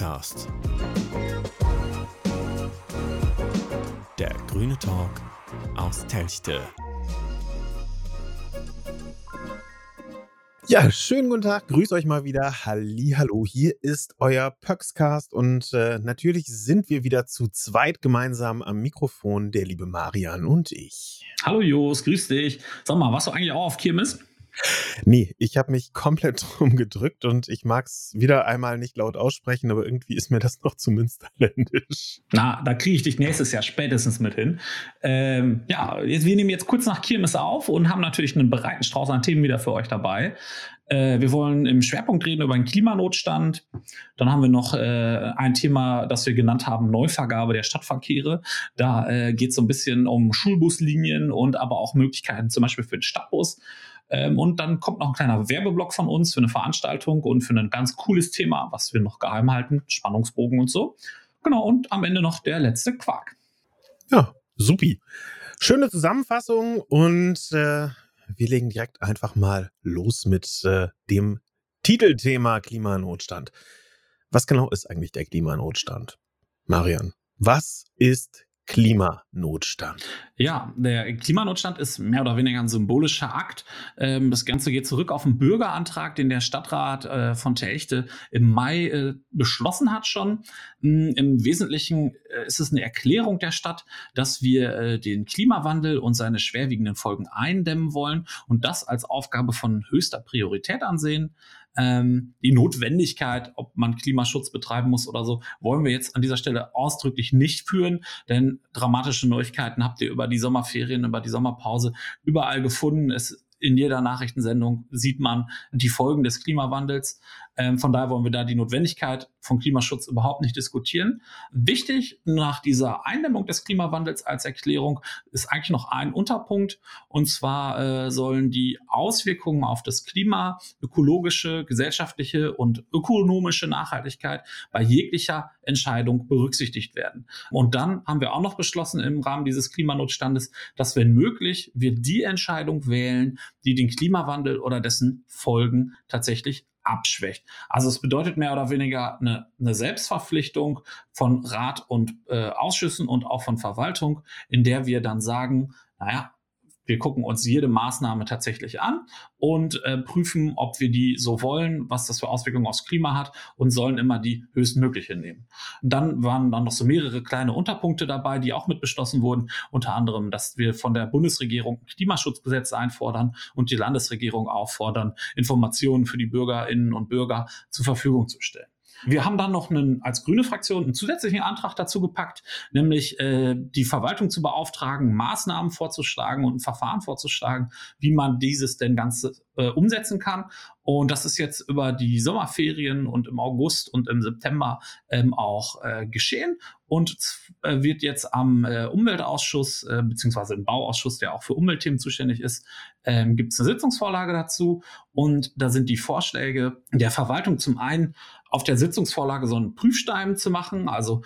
Pöxcast. Der grüne Talk aus Telchte. Ja, schönen guten Tag, grüß euch mal wieder. Halli, hallo, hier ist euer Pöxcast und äh, natürlich sind wir wieder zu zweit gemeinsam am Mikrofon, der liebe Marian und ich. Hallo Jos, grüß dich. Sag mal, warst du eigentlich auch auf Kirmes? Nee, ich habe mich komplett drum gedrückt und ich mag es wieder einmal nicht laut aussprechen, aber irgendwie ist mir das noch zu münsterländisch. Na, da kriege ich dich nächstes Jahr spätestens mit hin. Ähm, ja, jetzt, wir nehmen jetzt kurz nach Kirmes auf und haben natürlich einen breiten Strauß an Themen wieder für euch dabei. Äh, wir wollen im Schwerpunkt reden über den Klimanotstand. Dann haben wir noch äh, ein Thema, das wir genannt haben, Neuvergabe der Stadtverkehre. Da äh, geht es so ein bisschen um Schulbuslinien und aber auch Möglichkeiten zum Beispiel für den Stadtbus. Ähm, und dann kommt noch ein kleiner Werbeblock von uns für eine Veranstaltung und für ein ganz cooles Thema, was wir noch geheim halten, Spannungsbogen und so. Genau, und am Ende noch der letzte Quark. Ja, supi. Schöne Zusammenfassung und äh, wir legen direkt einfach mal los mit äh, dem Titelthema Klimanotstand. Was genau ist eigentlich der Klimanotstand? Marian, was ist Klimanotstand. Ja, der Klimanotstand ist mehr oder weniger ein symbolischer Akt. Ähm, das Ganze geht zurück auf einen Bürgerantrag, den der Stadtrat äh, von Telchte im Mai äh, beschlossen hat schon. Hm, Im Wesentlichen äh, ist es eine Erklärung der Stadt, dass wir den Klimawandel und seine schwerwiegenden Folgen eindämmen wollen und das als Aufgabe von höchster Priorität ansehen ähm, die Notwendigkeit, ob man Klimaschutz betreiben muss oder so, wollen wir jetzt an dieser Stelle ausdrücklich nicht führen, denn dramatische Neuigkeiten habt ihr über die Sommerferien, über die Sommerpause überall gefunden. Es in jeder Nachrichtensendung sieht man die Folgen des Klimawandels. Ähm, von daher wollen wir da die Notwendigkeit von Klimaschutz überhaupt nicht diskutieren. Wichtig nach dieser Eindämmung des Klimawandels als Erklärung ist eigentlich noch ein Unterpunkt. Und zwar äh, sollen die Auswirkungen auf das Klima, ökologische, gesellschaftliche und ökonomische Nachhaltigkeit bei jeglicher Entscheidung berücksichtigt werden. Und dann haben wir auch noch beschlossen im Rahmen dieses Klimanotstandes, dass wenn möglich wir die Entscheidung wählen, die den Klimawandel oder dessen Folgen tatsächlich abschwächt. Also es bedeutet mehr oder weniger eine, eine Selbstverpflichtung von Rat und äh, Ausschüssen und auch von Verwaltung, in der wir dann sagen, naja, wir gucken uns jede Maßnahme tatsächlich an und äh, prüfen, ob wir die so wollen, was das für Auswirkungen aufs Klima hat und sollen immer die höchstmögliche nehmen. dann waren dann noch so mehrere kleine Unterpunkte dabei, die auch mit beschlossen wurden. Unter anderem, dass wir von der Bundesregierung Klimaschutzgesetze einfordern und die Landesregierung auffordern, Informationen für die Bürgerinnen und Bürger zur Verfügung zu stellen. Wir haben dann noch einen, als grüne Fraktion einen zusätzlichen Antrag dazu gepackt, nämlich äh, die Verwaltung zu beauftragen, Maßnahmen vorzuschlagen und ein Verfahren vorzuschlagen, wie man dieses denn Ganze äh, umsetzen kann. Und das ist jetzt über die Sommerferien und im August und im September ähm, auch äh, geschehen und äh, wird jetzt am äh, Umweltausschuss äh, beziehungsweise im Bauausschuss, der auch für Umweltthemen zuständig ist, ähm, gibt es eine Sitzungsvorlage dazu und da sind die Vorschläge der Verwaltung zum einen auf der Sitzungsvorlage so einen Prüfstein zu machen, also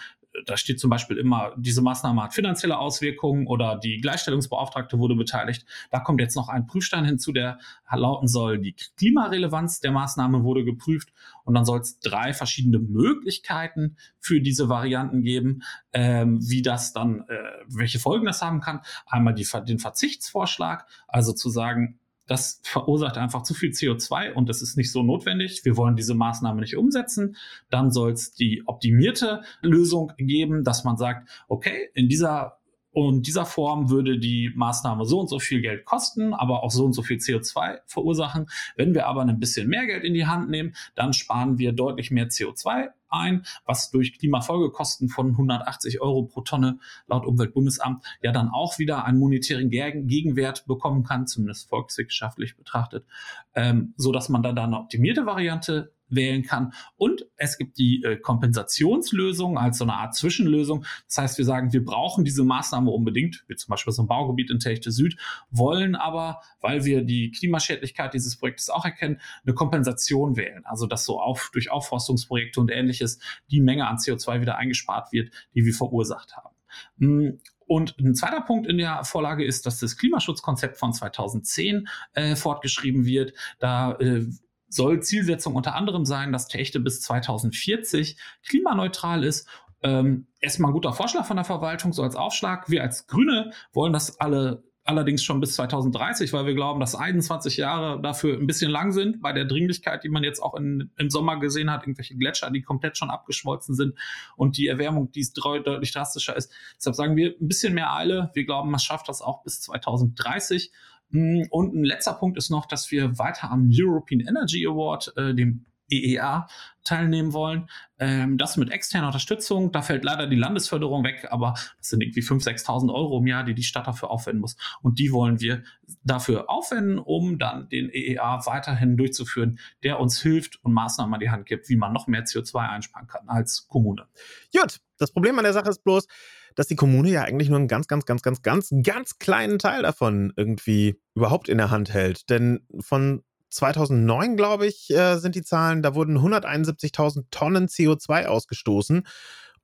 da steht zum Beispiel immer, diese Maßnahme hat finanzielle Auswirkungen oder die Gleichstellungsbeauftragte wurde beteiligt. Da kommt jetzt noch ein Prüfstein hinzu, der lauten soll, die Klimarelevanz der Maßnahme wurde geprüft und dann soll es drei verschiedene Möglichkeiten für diese Varianten geben, ähm, wie das dann, äh, welche Folgen das haben kann. Einmal die, den Verzichtsvorschlag, also zu sagen, das verursacht einfach zu viel CO2 und das ist nicht so notwendig. Wir wollen diese Maßnahme nicht umsetzen. Dann soll es die optimierte Lösung geben, dass man sagt, okay, in dieser und dieser Form würde die Maßnahme so und so viel Geld kosten, aber auch so und so viel CO2 verursachen. Wenn wir aber ein bisschen mehr Geld in die Hand nehmen, dann sparen wir deutlich mehr CO2 ein, was durch Klimafolgekosten von 180 Euro pro Tonne laut Umweltbundesamt ja dann auch wieder einen monetären Gegenwert bekommen kann, zumindest volkswirtschaftlich betrachtet, ähm, so dass man dann da eine optimierte Variante wählen kann. Und es gibt die äh, Kompensationslösung als so eine Art Zwischenlösung. Das heißt, wir sagen, wir brauchen diese Maßnahme unbedingt, wie zum Beispiel so ein Baugebiet in Techte Süd, wollen aber, weil wir die Klimaschädlichkeit dieses Projektes auch erkennen, eine Kompensation wählen. Also, dass so auf, durch Aufforstungsprojekte und ähnliches die Menge an CO2 wieder eingespart wird, die wir verursacht haben. Hm, und ein zweiter Punkt in der Vorlage ist, dass das Klimaschutzkonzept von 2010 äh, fortgeschrieben wird. Da äh, soll Zielsetzung unter anderem sein, dass Techte bis 2040 klimaneutral ist ähm, erstmal ein guter Vorschlag von der Verwaltung, so als Aufschlag. Wir als Grüne wollen das alle allerdings schon bis 2030, weil wir glauben, dass 21 Jahre dafür ein bisschen lang sind, bei der Dringlichkeit, die man jetzt auch in, im Sommer gesehen hat, irgendwelche Gletscher, die komplett schon abgeschmolzen sind und die Erwärmung, die deutlich drastischer ist. Deshalb sagen wir ein bisschen mehr Eile. Wir glauben, man schafft das auch bis 2030. Hm, und ein letzter Punkt ist noch, dass wir weiter am European Energy Award, äh, dem EEA teilnehmen wollen. Ähm, das mit externer Unterstützung, da fällt leider die Landesförderung weg, aber das sind irgendwie 5.000, 6.000 Euro im Jahr, die die Stadt dafür aufwenden muss. Und die wollen wir dafür aufwenden, um dann den EEA weiterhin durchzuführen, der uns hilft und Maßnahmen an die Hand gibt, wie man noch mehr CO2 einsparen kann als Kommune. Gut, das Problem an der Sache ist bloß, dass die Kommune ja eigentlich nur einen ganz, ganz, ganz, ganz, ganz, ganz kleinen Teil davon irgendwie überhaupt in der Hand hält. Denn von 2009, glaube ich, äh, sind die Zahlen, da wurden 171.000 Tonnen CO2 ausgestoßen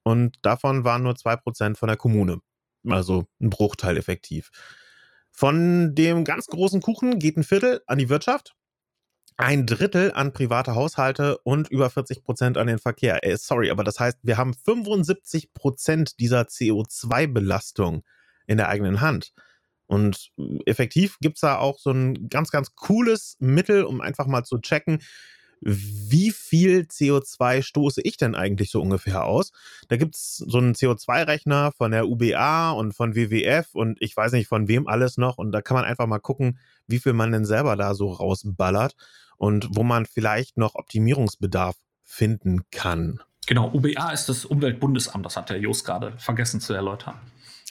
und davon waren nur 2% von der Kommune. Also ein Bruchteil effektiv. Von dem ganz großen Kuchen geht ein Viertel an die Wirtschaft, ein Drittel an private Haushalte und über 40 Prozent an den Verkehr. Äh, sorry, aber das heißt, wir haben 75 Prozent dieser CO2-Belastung in der eigenen Hand. Und effektiv gibt es da auch so ein ganz, ganz cooles Mittel, um einfach mal zu checken, wie viel CO2 stoße ich denn eigentlich so ungefähr aus? Da gibt es so einen CO2-Rechner von der UBA und von WWF und ich weiß nicht von wem alles noch. Und da kann man einfach mal gucken, wie viel man denn selber da so rausballert und wo man vielleicht noch Optimierungsbedarf finden kann. Genau, UBA ist das Umweltbundesamt, das hat der Jos gerade vergessen zu erläutern.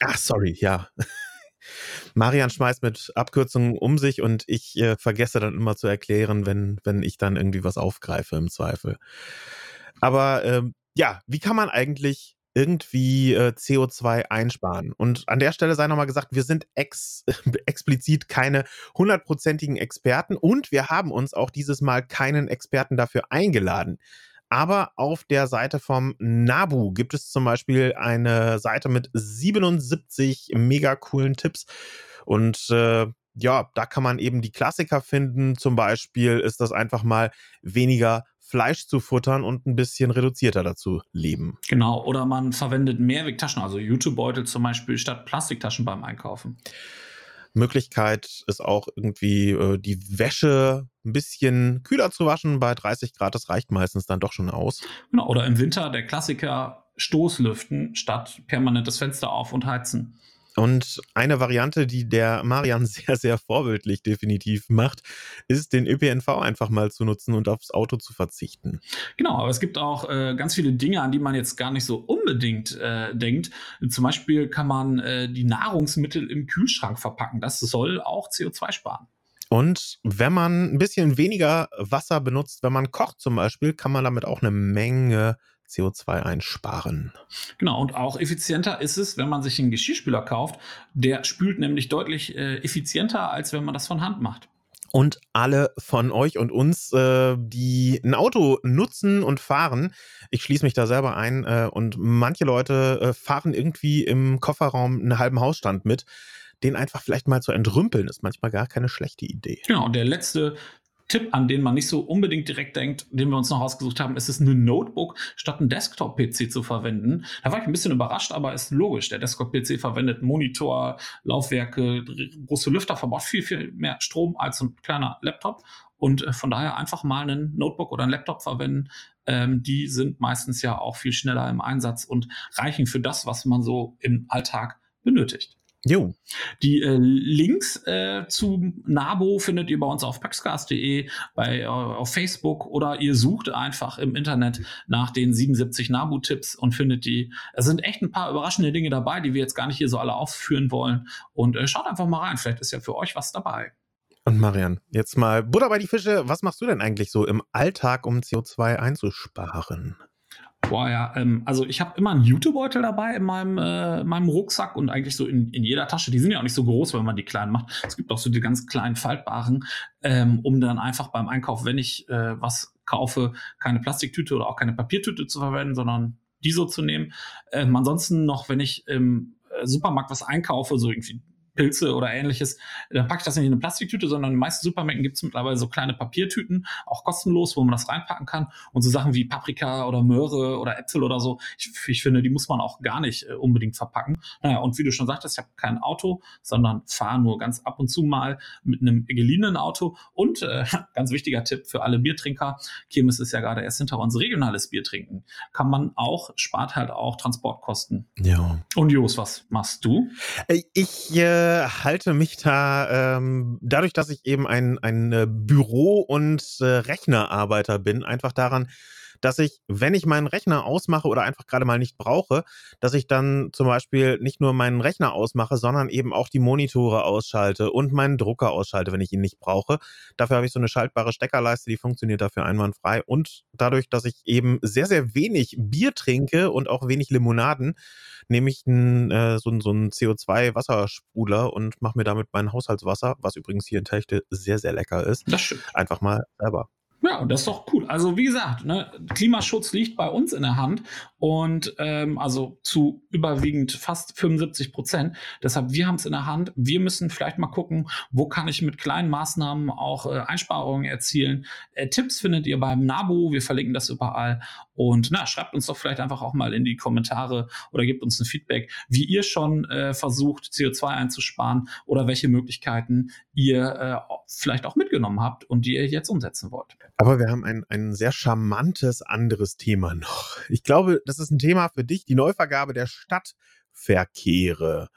Ach, sorry, ja. Marian schmeißt mit Abkürzungen um sich und ich äh, vergesse dann immer zu erklären, wenn, wenn ich dann irgendwie was aufgreife im Zweifel. Aber ähm, ja, wie kann man eigentlich irgendwie äh, CO2 einsparen. Und an der Stelle sei nochmal gesagt, wir sind ex explizit keine hundertprozentigen Experten und wir haben uns auch dieses Mal keinen Experten dafür eingeladen. Aber auf der Seite vom Nabu gibt es zum Beispiel eine Seite mit 77 mega coolen Tipps. Und äh, ja, da kann man eben die Klassiker finden. Zum Beispiel ist das einfach mal weniger Fleisch zu futtern und ein bisschen reduzierter dazu leben. Genau, oder man verwendet Mehrwegtaschen, also YouTube-Beutel zum Beispiel, statt Plastiktaschen beim Einkaufen. Möglichkeit ist auch irgendwie äh, die Wäsche ein bisschen kühler zu waschen. Bei 30 Grad, das reicht meistens dann doch schon aus. Genau, oder im Winter der Klassiker Stoßlüften statt permanentes Fenster auf und heizen. Und eine Variante, die der Marian sehr, sehr vorbildlich definitiv macht, ist, den ÖPNV einfach mal zu nutzen und aufs Auto zu verzichten. Genau, aber es gibt auch äh, ganz viele Dinge, an die man jetzt gar nicht so unbedingt äh, denkt. Zum Beispiel kann man äh, die Nahrungsmittel im Kühlschrank verpacken. Das soll auch CO2 sparen. Und wenn man ein bisschen weniger Wasser benutzt, wenn man kocht zum Beispiel, kann man damit auch eine Menge CO2 einsparen. Genau, und auch effizienter ist es, wenn man sich einen Geschirrspüler kauft. Der spült nämlich deutlich äh, effizienter, als wenn man das von Hand macht. Und alle von euch und uns, äh, die ein Auto nutzen und fahren, ich schließe mich da selber ein, äh, und manche Leute äh, fahren irgendwie im Kofferraum einen halben Hausstand mit den einfach vielleicht mal zu entrümpeln, ist manchmal gar keine schlechte Idee. Genau, und der letzte Tipp, an den man nicht so unbedingt direkt denkt, den wir uns noch ausgesucht haben, ist es, ein Notebook statt ein Desktop-PC zu verwenden. Da war ich ein bisschen überrascht, aber ist logisch. Der Desktop-PC verwendet Monitor, Laufwerke, große Lüfter, verbraucht viel, viel mehr Strom als ein kleiner Laptop. Und äh, von daher einfach mal ein Notebook oder ein Laptop verwenden. Ähm, die sind meistens ja auch viel schneller im Einsatz und reichen für das, was man so im Alltag benötigt. Jo. Die äh, Links äh, zu Nabo findet ihr bei uns auf paxcast.de, bei äh, auf Facebook oder ihr sucht einfach im Internet nach den 77 Nabu-Tipps und findet die. Es sind echt ein paar überraschende Dinge dabei, die wir jetzt gar nicht hier so alle aufführen wollen. Und äh, schaut einfach mal rein, vielleicht ist ja für euch was dabei. Und Marian, jetzt mal Butter bei die Fische. Was machst du denn eigentlich so im Alltag, um CO2 einzusparen? Boah, ja, ähm, also ich habe immer einen Jutebeutel dabei in meinem, äh, meinem Rucksack und eigentlich so in, in jeder Tasche. Die sind ja auch nicht so groß, wenn man die klein macht. Es gibt auch so die ganz kleinen faltbaren, ähm, um dann einfach beim Einkauf, wenn ich äh, was kaufe, keine Plastiktüte oder auch keine Papiertüte zu verwenden, sondern die so zu nehmen. Ähm, ansonsten noch, wenn ich im äh, Supermarkt was einkaufe, so irgendwie Pilze oder ähnliches, dann packe ich das nicht in eine Plastiktüte, sondern in den meisten Supermärkten gibt es mittlerweile so kleine Papiertüten, auch kostenlos, wo man das reinpacken kann. Und so Sachen wie Paprika oder Möhre oder Äpfel oder so, ich, ich finde, die muss man auch gar nicht äh, unbedingt verpacken. Naja, und wie du schon sagtest, ich habe kein Auto, sondern fahre nur ganz ab und zu mal mit einem geliehenen Auto. Und äh, ganz wichtiger Tipp für alle Biertrinker, Kirmes ist ja gerade erst hinter uns, regionales Bier trinken. Kann man auch, spart halt auch Transportkosten. Ja. Und Jos, was machst du? Äh, ich äh, halte mich da, ähm, dadurch, dass ich eben ein, ein äh, Büro- und äh, Rechnerarbeiter bin, einfach daran, dass ich, wenn ich meinen Rechner ausmache oder einfach gerade mal nicht brauche, dass ich dann zum Beispiel nicht nur meinen Rechner ausmache, sondern eben auch die Monitore ausschalte und meinen Drucker ausschalte, wenn ich ihn nicht brauche. Dafür habe ich so eine schaltbare Steckerleiste, die funktioniert dafür einwandfrei. Und dadurch, dass ich eben sehr, sehr wenig Bier trinke und auch wenig Limonaden, nehme ich einen, äh, so, so einen CO2-Wassersprudler und mache mir damit mein Haushaltswasser, was übrigens hier in Techte sehr, sehr lecker ist, Das stimmt. einfach mal selber. Ja, das ist doch cool. Also wie gesagt, ne, Klimaschutz liegt bei uns in der Hand und ähm, also zu überwiegend fast 75 Prozent. Deshalb, wir haben es in der Hand. Wir müssen vielleicht mal gucken, wo kann ich mit kleinen Maßnahmen auch äh, Einsparungen erzielen. Äh, Tipps findet ihr beim NABU. Wir verlinken das überall. Und na, schreibt uns doch vielleicht einfach auch mal in die Kommentare oder gebt uns ein Feedback, wie ihr schon äh, versucht, CO2 einzusparen oder welche Möglichkeiten ihr äh, vielleicht auch mitgenommen habt und die ihr jetzt umsetzen wollt. Aber wir haben ein, ein sehr charmantes anderes Thema noch. Ich glaube, das ist ein Thema für dich, die Neuvergabe der Stadtverkehre.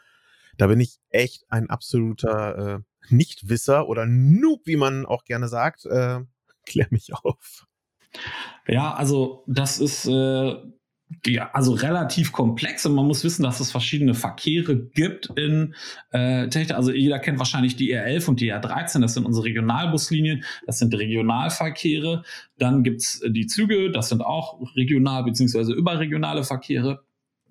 Da bin ich echt ein absoluter äh, Nichtwisser oder Noob, wie man auch gerne sagt. Äh, klär mich auf. Ja, also das ist äh, ja, also relativ komplex und man muss wissen, dass es verschiedene Verkehre gibt in äh, Techte. Also jeder kennt wahrscheinlich die R11 und die R13, das sind unsere Regionalbuslinien, das sind Regionalverkehre. Dann gibt's die Züge, das sind auch regional beziehungsweise überregionale Verkehre.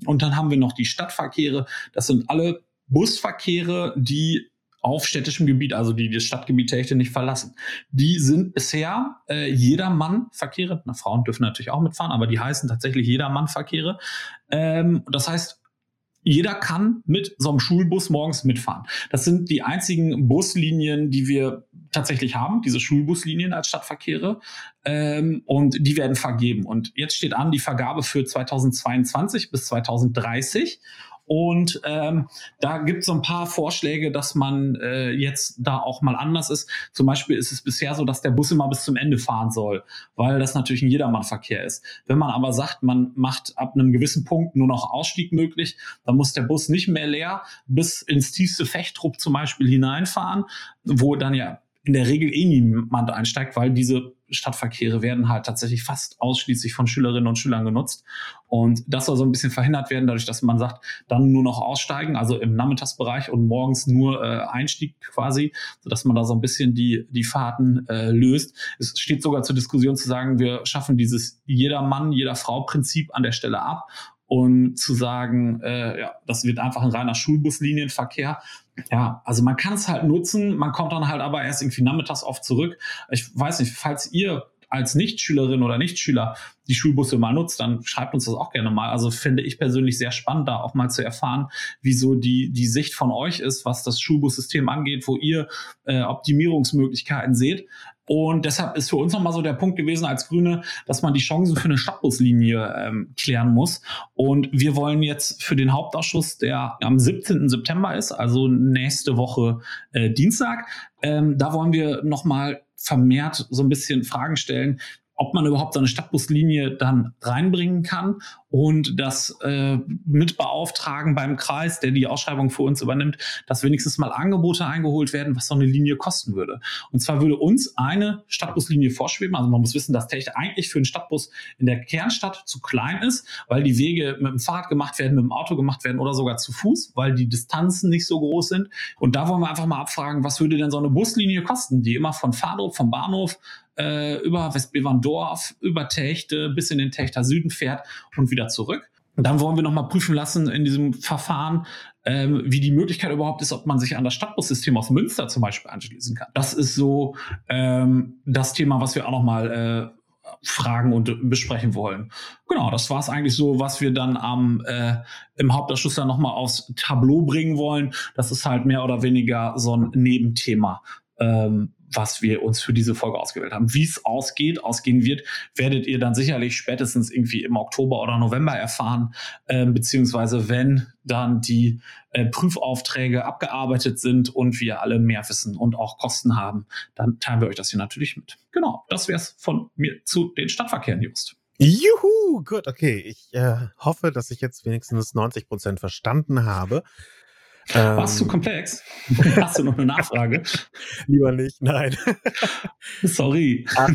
Und dann haben wir noch die Stadtverkehre, das sind alle Busverkehre, die auf städtischem Gebiet, also die das Stadtgebiet Hechte nicht verlassen. Die sind bisher äh, Jedermann-Verkehre. Na, Frauen dürfen natürlich auch mitfahren, aber die heißen tatsächlich Jedermann-Verkehre. Ähm, das heißt, jeder kann mit so einem Schulbus morgens mitfahren. Das sind die einzigen Buslinien, die wir tatsächlich haben, diese Schulbuslinien als Stadtverkehre. Ähm, und die werden vergeben. Und jetzt steht an die Vergabe für 2022 bis 2030. Und ähm, da gibt es so ein paar Vorschläge, dass man äh, jetzt da auch mal anders ist. Zum Beispiel ist es bisher so, dass der Bus immer bis zum Ende fahren soll, weil das natürlich ein Jedermannverkehr ist. Wenn man aber sagt, man macht ab einem gewissen Punkt nur noch Ausstieg möglich, dann muss der Bus nicht mehr leer bis ins tiefste Fechtrupp zum Beispiel hineinfahren, wo dann ja in der Regel eh niemand einsteigt, weil diese Stadtverkehre werden halt tatsächlich fast ausschließlich von Schülerinnen und Schülern genutzt. Und das soll so ein bisschen verhindert werden, dadurch, dass man sagt, dann nur noch aussteigen, also im Nachmittagsbereich und morgens nur äh, Einstieg quasi, sodass man da so ein bisschen die, die Fahrten äh, löst. Es steht sogar zur Diskussion zu sagen, wir schaffen dieses jeder Mann, jeder Frau Prinzip an der Stelle ab und zu sagen, äh, ja, das wird einfach ein reiner Schulbuslinienverkehr. Ja, also man kann es halt nutzen, man kommt dann halt aber erst irgendwie nachmittags oft zurück. Ich weiß nicht, falls ihr als Nichtschülerin oder Nichtschüler die Schulbusse mal nutzt, dann schreibt uns das auch gerne mal. Also finde ich persönlich sehr spannend, da auch mal zu erfahren, wieso die, die Sicht von euch ist, was das Schulbussystem angeht, wo ihr äh, Optimierungsmöglichkeiten seht. Und deshalb ist für uns nochmal so der Punkt gewesen als Grüne, dass man die Chancen für eine Stadtbuslinie ähm, klären muss. Und wir wollen jetzt für den Hauptausschuss, der am 17. September ist, also nächste Woche äh, Dienstag, ähm, da wollen wir nochmal vermehrt so ein bisschen Fragen stellen, ob man überhaupt so eine Stadtbuslinie dann reinbringen kann und das äh, mit beauftragen beim Kreis, der die Ausschreibung für uns übernimmt, dass wenigstens mal Angebote eingeholt werden, was so eine Linie kosten würde. Und zwar würde uns eine Stadtbuslinie vorschweben. Also man muss wissen, dass Techte eigentlich für einen Stadtbus in der Kernstadt zu klein ist, weil die Wege mit dem Fahrrad gemacht werden, mit dem Auto gemacht werden oder sogar zu Fuß, weil die Distanzen nicht so groß sind. Und da wollen wir einfach mal abfragen, was würde denn so eine Buslinie kosten, die immer von Fahrdorf, vom Bahnhof äh, über Westbeverndorf, über Techte bis in den Techter Süden fährt und wieder zurück. Und dann wollen wir nochmal prüfen lassen in diesem Verfahren, ähm, wie die Möglichkeit überhaupt ist, ob man sich an das Stadtbussystem aus Münster zum Beispiel anschließen kann. Das ist so ähm, das Thema, was wir auch nochmal äh, fragen und besprechen wollen. Genau, das war es eigentlich so, was wir dann am äh, im Hauptausschuss dann nochmal aufs Tableau bringen wollen. Das ist halt mehr oder weniger so ein Nebenthema. Ähm, was wir uns für diese Folge ausgewählt haben. Wie es ausgeht, ausgehen wird, werdet ihr dann sicherlich spätestens irgendwie im Oktober oder November erfahren, äh, beziehungsweise wenn dann die äh, Prüfaufträge abgearbeitet sind und wir alle mehr wissen und auch Kosten haben, dann teilen wir euch das hier natürlich mit. Genau, das wäre es von mir zu den Stadtverkehren, Just. Juhu, gut, okay. Ich äh, hoffe, dass ich jetzt wenigstens 90 Prozent verstanden habe. Ähm, Warst du komplex? Hast du noch eine Nachfrage? Lieber nicht, nein. Sorry. Ah,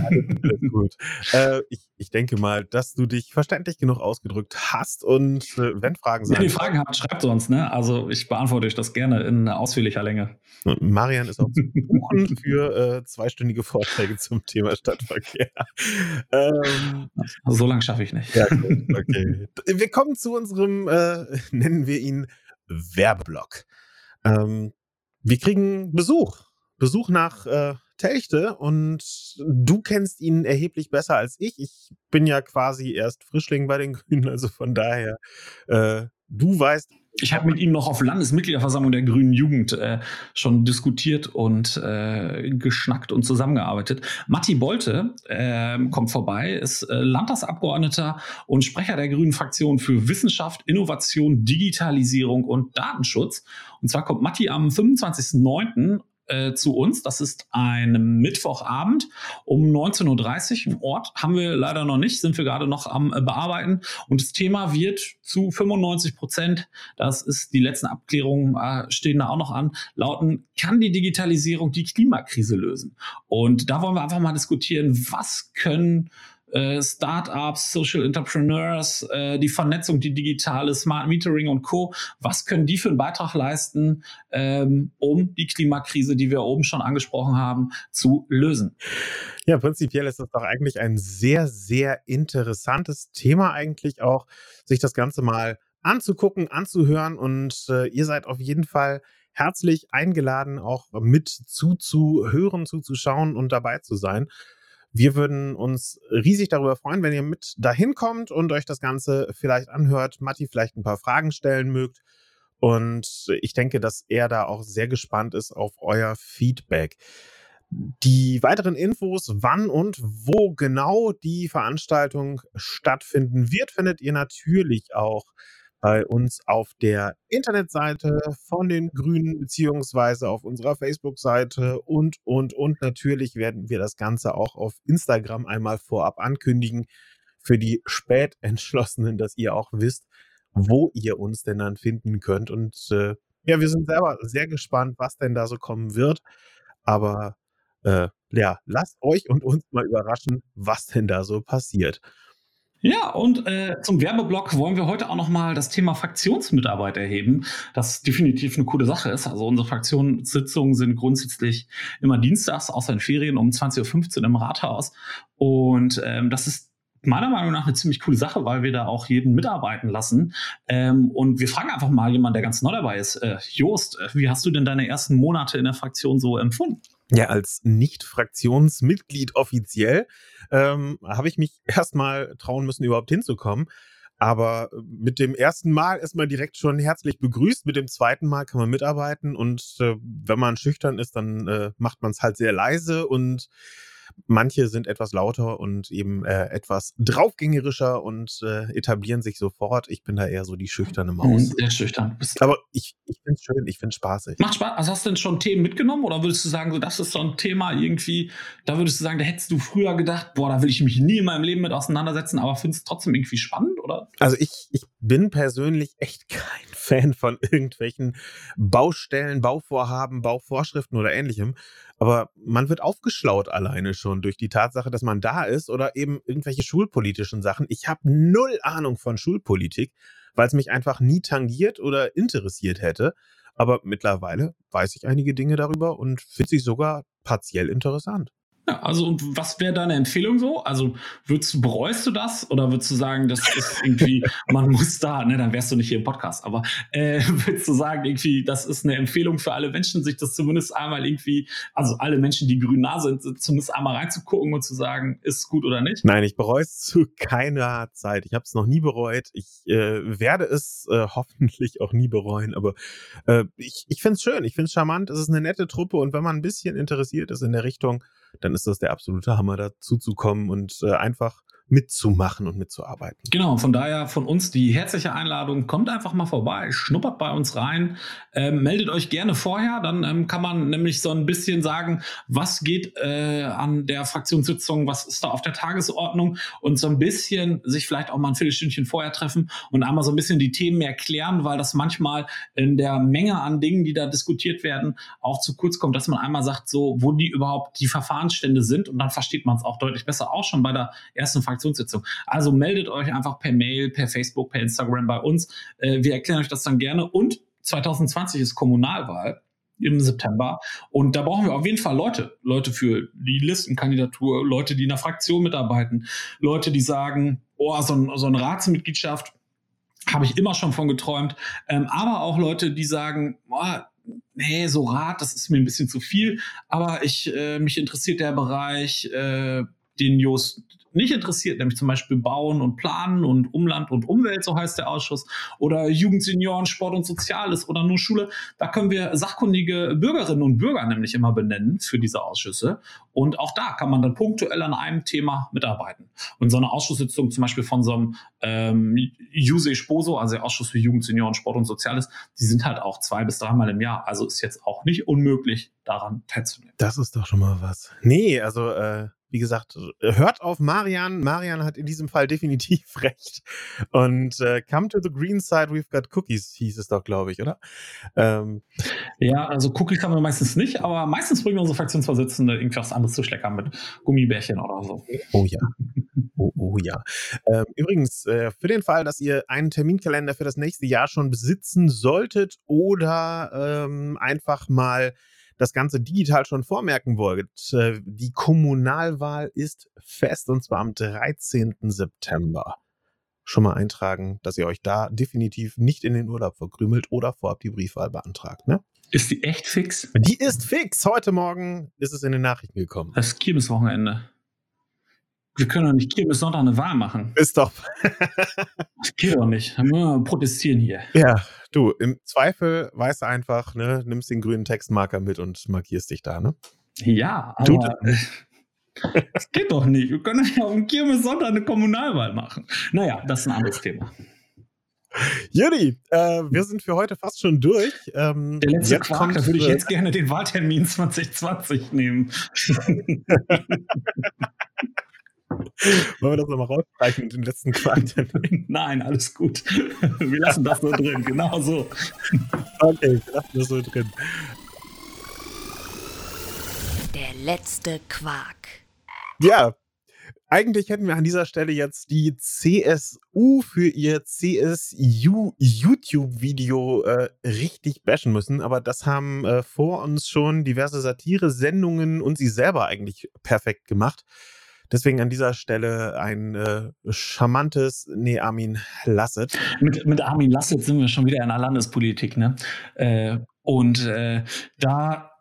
gut. Äh, ich, ich denke mal, dass du dich verständlich genug ausgedrückt hast und äh, wenn Fragen sind. Wenn ihr Fragen habt, schreibt uns, ne? Also ich beantworte euch das gerne in ausführlicher Länge. Marian ist auch zu buchen für äh, zweistündige Vorträge zum Thema Stadtverkehr. Ähm, so lange schaffe ich nicht. Ja, okay. Wir kommen zu unserem, äh, nennen wir ihn Werbeblock. Ähm, wir kriegen Besuch. Besuch nach äh, Telchte und du kennst ihn erheblich besser als ich. Ich bin ja quasi erst Frischling bei den Grünen, also von daher, äh, du weißt ich habe mit ihm noch auf Landesmitgliederversammlung der Grünen Jugend äh, schon diskutiert und äh, geschnackt und zusammengearbeitet. Matti Bolte äh, kommt vorbei, ist äh, Landtagsabgeordneter und Sprecher der Grünen Fraktion für Wissenschaft, Innovation, Digitalisierung und Datenschutz. Und zwar kommt Matti am 25.09 äh, zu uns. Das ist ein Mittwochabend um 19.30 Uhr. Ein Ort haben wir leider noch nicht, sind wir gerade noch am äh, Bearbeiten. Und das Thema wird zu 95 Prozent, das ist die letzten Abklärungen, äh, stehen da auch noch an, lauten, kann die Digitalisierung die Klimakrise lösen? Und da wollen wir einfach mal diskutieren, was können äh, Startups, Social Entrepreneurs, äh, die Vernetzung, die digitale Smart Metering und Co. Was können die für einen Beitrag leisten, ähm, um die Klimakrise, die wir oben schon angesprochen haben, zu lösen? Ja, prinzipiell ist das doch eigentlich ein sehr, sehr interessantes Thema eigentlich auch, sich das Ganze mal anzugucken, anzuhören und äh, ihr seid auf jeden Fall herzlich eingeladen, auch mit zuzuhören, zuzuschauen und dabei zu sein. Wir würden uns riesig darüber freuen, wenn ihr mit dahin kommt und euch das Ganze vielleicht anhört, Matti vielleicht ein paar Fragen stellen mögt. Und ich denke, dass er da auch sehr gespannt ist auf euer Feedback. Die weiteren Infos, wann und wo genau die Veranstaltung stattfinden wird, findet ihr natürlich auch bei uns auf der Internetseite von den Grünen beziehungsweise auf unserer Facebook-Seite und, und, und natürlich werden wir das Ganze auch auf Instagram einmal vorab ankündigen für die Spätentschlossenen, dass ihr auch wisst, wo ihr uns denn dann finden könnt. Und äh, ja, wir sind selber sehr gespannt, was denn da so kommen wird. Aber äh, ja, lasst euch und uns mal überraschen, was denn da so passiert. Ja, und äh, zum Werbeblock wollen wir heute auch nochmal das Thema Fraktionsmitarbeit erheben, das definitiv eine coole Sache ist. Also unsere Fraktionssitzungen sind grundsätzlich immer dienstags, außer in Ferien, um 20.15 Uhr im Rathaus. Und ähm, das ist meiner Meinung nach eine ziemlich coole Sache, weil wir da auch jeden mitarbeiten lassen. Ähm, und wir fragen einfach mal jemanden, der ganz neu dabei ist. Äh, Jost, äh, wie hast du denn deine ersten Monate in der Fraktion so empfunden? Ja, als Nicht-Fraktionsmitglied offiziell ähm, habe ich mich erstmal trauen müssen, überhaupt hinzukommen. Aber mit dem ersten Mal ist man direkt schon herzlich begrüßt. Mit dem zweiten Mal kann man mitarbeiten. Und äh, wenn man schüchtern ist, dann äh, macht man es halt sehr leise und Manche sind etwas lauter und eben äh, etwas draufgängerischer und äh, etablieren sich sofort. Ich bin da eher so die schüchterne mhm, Maus. Sehr schüchtern. Aber ich, ich finde es schön, ich finde es spaßig. Macht Spaß. Also hast du denn schon Themen mitgenommen oder würdest du sagen, so, das ist so ein Thema irgendwie, da würdest du sagen, da hättest du früher gedacht, boah, da will ich mich nie in meinem Leben mit auseinandersetzen, aber findest es trotzdem irgendwie spannend, oder? Also ich, ich bin persönlich echt kein Fan von irgendwelchen Baustellen, Bauvorhaben, Bauvorschriften oder ähnlichem. Aber man wird aufgeschlaut alleine schon durch die Tatsache, dass man da ist oder eben irgendwelche schulpolitischen Sachen. Ich habe null Ahnung von Schulpolitik, weil es mich einfach nie tangiert oder interessiert hätte. Aber mittlerweile weiß ich einige Dinge darüber und finde sie sogar partiell interessant. Ja, also und was wäre deine Empfehlung so? Also würdest, bereust du das oder würdest du sagen, das ist irgendwie, man muss da, ne, dann wärst du nicht hier im Podcast, aber äh, würdest du sagen, irgendwie, das ist eine Empfehlung für alle Menschen, sich das zumindest einmal irgendwie, also alle Menschen, die grün nah sind, zumindest einmal reinzugucken und zu sagen, ist gut oder nicht? Nein, ich bereue es zu keiner Zeit. Ich habe es noch nie bereut. Ich äh, werde es äh, hoffentlich auch nie bereuen, aber äh, ich, ich finde es schön, ich finde es charmant, es ist eine nette Truppe und wenn man ein bisschen interessiert ist in der Richtung, dann ist das der absolute Hammer, dazu zu kommen und äh, einfach mitzumachen und mitzuarbeiten. Genau, von daher von uns die herzliche Einladung, kommt einfach mal vorbei, schnuppert bei uns rein, ähm, meldet euch gerne vorher, dann ähm, kann man nämlich so ein bisschen sagen, was geht äh, an der Fraktionssitzung, was ist da auf der Tagesordnung und so ein bisschen sich vielleicht auch mal ein Viertelstündchen vorher treffen und einmal so ein bisschen die Themen erklären, weil das manchmal in der Menge an Dingen, die da diskutiert werden, auch zu kurz kommt, dass man einmal sagt, so, wo die überhaupt die Verfahrensstände sind und dann versteht man es auch deutlich besser, auch schon bei der ersten Fraktion Fraktionssitzung. Also meldet euch einfach per Mail, per Facebook, per Instagram bei uns. Äh, wir erklären euch das dann gerne. Und 2020 ist Kommunalwahl im September. Und da brauchen wir auf jeden Fall Leute. Leute für die Listenkandidatur, Leute, die in der Fraktion mitarbeiten, Leute, die sagen, oh, so, ein, so eine Ratsmitgliedschaft habe ich immer schon von geträumt. Ähm, aber auch Leute, die sagen, oh, nee, so Rat, das ist mir ein bisschen zu viel. Aber ich, äh, mich interessiert der Bereich, äh, den Just nicht interessiert, nämlich zum Beispiel Bauen und Planen und Umland und Umwelt, so heißt der Ausschuss, oder Jugend, Senioren, Sport und Soziales oder nur Schule. Da können wir sachkundige Bürgerinnen und Bürger nämlich immer benennen für diese Ausschüsse. Und auch da kann man dann punktuell an einem Thema mitarbeiten. Und so eine Ausschusssitzung zum Beispiel von so einem ähm, Juse Sposo, also der Ausschuss für Jugend, Senioren, Sport und Soziales, die sind halt auch zwei bis dreimal im Jahr. Also ist jetzt auch nicht unmöglich, daran teilzunehmen. Das ist doch schon mal was. Nee, also äh, wie gesagt, hört auf Marian. Marian hat in diesem Fall definitiv recht. Und äh, Come to the Green Side, we've got cookies, hieß es doch, glaube ich, oder? Ähm. Ja, also Cookies haben wir meistens nicht, aber meistens bringen unsere Fraktionsvorsitzende irgendwas anderes zu schleckern mit Gummibärchen oder so. Oh ja. Oh, oh ja. Ähm, übrigens, äh, für den Fall, dass ihr einen Terminkalender für das nächste Jahr schon besitzen solltet oder ähm, einfach mal das Ganze digital schon vormerken wollt, äh, die Kommunalwahl ist fest und zwar am 13. September. Schon mal eintragen, dass ihr euch da definitiv nicht in den Urlaub verkrümelt oder vorab die Briefwahl beantragt. Ne? Ist die echt fix? Die ist fix. Heute Morgen ist es in den Nachrichten gekommen. Das Kirmeswochenende. Wir können doch nicht Kirmes Sonntag eine Wahl machen. Ist doch. das geht doch nicht. Wir protestieren hier. Ja, du, im Zweifel weißt du einfach, ne, nimmst den grünen Textmarker mit und markierst dich da, ne? Ja, aber. Du, das geht doch nicht. Wir können ja um Kirmes Sonntag eine Kommunalwahl machen. Naja, das ist ein anderes Thema. Judy, äh, wir sind für heute fast schon durch. Ähm, Der letzte Quark, da würde ich jetzt gerne den Wahltermin 2020 nehmen. Wollen wir das nochmal rausstreichen mit dem letzten Quark? Nein, alles gut. Wir lassen das so drin, genau so. Okay, wir lassen das so drin. Der letzte Quark. Ja, eigentlich hätten wir an dieser Stelle jetzt die CSU für ihr CSU YouTube-Video äh, richtig bashen müssen, aber das haben äh, vor uns schon diverse Satire-Sendungen und sie selber eigentlich perfekt gemacht. Deswegen an dieser Stelle ein äh, charmantes, nee, Armin Lasset. Mit, mit Armin Lasset sind wir schon wieder in der Landespolitik, ne? Äh, und äh, da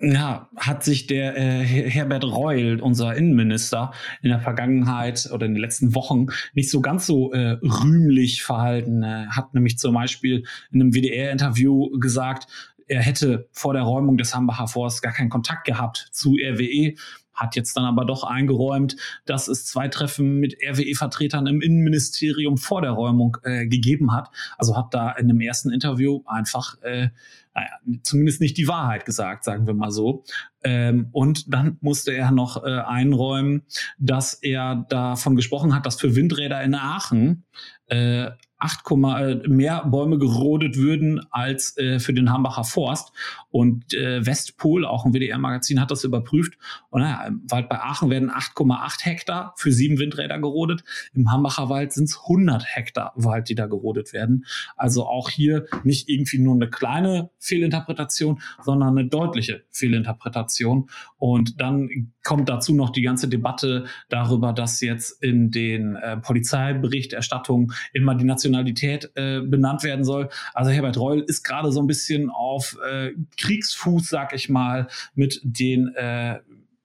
ja, hat sich der äh, Herbert Reul, unser Innenminister, in der Vergangenheit oder in den letzten Wochen nicht so ganz so äh, rühmlich verhalten. Er hat nämlich zum Beispiel in einem WDR-Interview gesagt, er hätte vor der Räumung des Hambacher Forsts gar keinen Kontakt gehabt zu RWE hat jetzt dann aber doch eingeräumt, dass es zwei Treffen mit RWE-Vertretern im Innenministerium vor der Räumung äh, gegeben hat. Also hat da in einem ersten Interview einfach, äh, naja, zumindest nicht die Wahrheit gesagt, sagen wir mal so. Ähm, und dann musste er noch äh, einräumen, dass er davon gesprochen hat, dass für Windräder in Aachen äh, 8, äh, mehr Bäume gerodet würden als äh, für den Hambacher Forst. Und äh, Westpol, auch ein WDR-Magazin, hat das überprüft. Und naja, im Wald bei Aachen werden 8,8 Hektar für sieben Windräder gerodet. Im Hambacher Wald sind es 100 Hektar Wald, die da gerodet werden. Also auch hier nicht irgendwie nur eine kleine Fehlinterpretation, sondern eine deutliche Fehlinterpretation. Und dann kommt dazu noch die ganze Debatte darüber, dass jetzt in den äh, Polizeiberichterstattungen immer die Nationalität äh, benannt werden soll. Also Herbert Reul ist gerade so ein bisschen auf äh, Kriegsfuß, sag ich mal, mit den äh,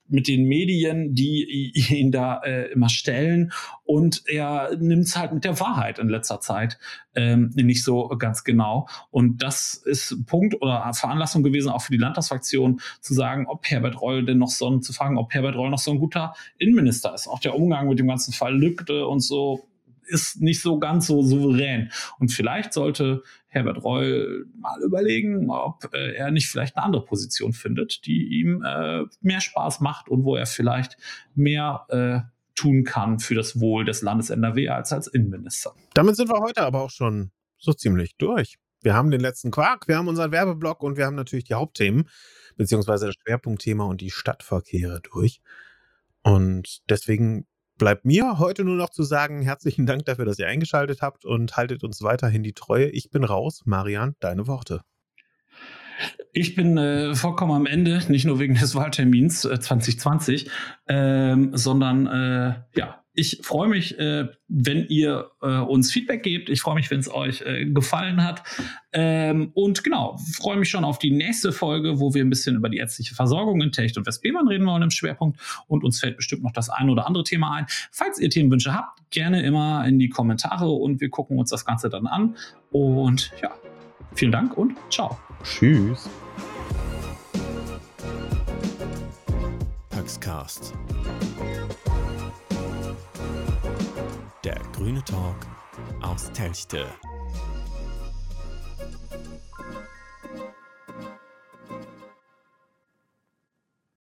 mit den Medien, die ihn da äh, immer stellen. Und er nimmt es halt mit der Wahrheit in letzter Zeit ähm, nicht so ganz genau. Und das ist Punkt oder Veranlassung gewesen, auch für die Landtagsfraktion, zu sagen, ob Herbert Reul denn noch so ein, zu fragen, ob Herbert Reul noch so ein guter Innenminister ist. Auch der Umgang mit dem ganzen Fall Lübcke und so ist nicht so ganz so souverän. Und vielleicht sollte Herbert Reul mal überlegen, ob äh, er nicht vielleicht eine andere Position findet, die ihm äh, mehr Spaß macht und wo er vielleicht mehr äh, tun kann für das Wohl des Landes NRW als als Innenminister. Damit sind wir heute aber auch schon so ziemlich durch. Wir haben den letzten Quark, wir haben unseren Werbeblock und wir haben natürlich die Hauptthemen, beziehungsweise das Schwerpunktthema und die Stadtverkehre durch. Und deswegen bleibt mir heute nur noch zu sagen, herzlichen Dank dafür, dass ihr eingeschaltet habt und haltet uns weiterhin die Treue. Ich bin raus. Marian, deine Worte. Ich bin äh, vollkommen am Ende, nicht nur wegen des Wahltermins äh, 2020, ähm, sondern äh, ja, ich freue mich, äh, wenn ihr äh, uns Feedback gebt. Ich freue mich, wenn es euch äh, gefallen hat. Ähm, und genau, freue mich schon auf die nächste Folge, wo wir ein bisschen über die ärztliche Versorgung in Techt und Westbevern reden wollen im Schwerpunkt. Und uns fällt bestimmt noch das ein oder andere Thema ein. Falls ihr Themenwünsche habt, gerne immer in die Kommentare und wir gucken uns das Ganze dann an. Und ja, vielen Dank und ciao. Tschüss. Paxcast. Talk aus Telchte.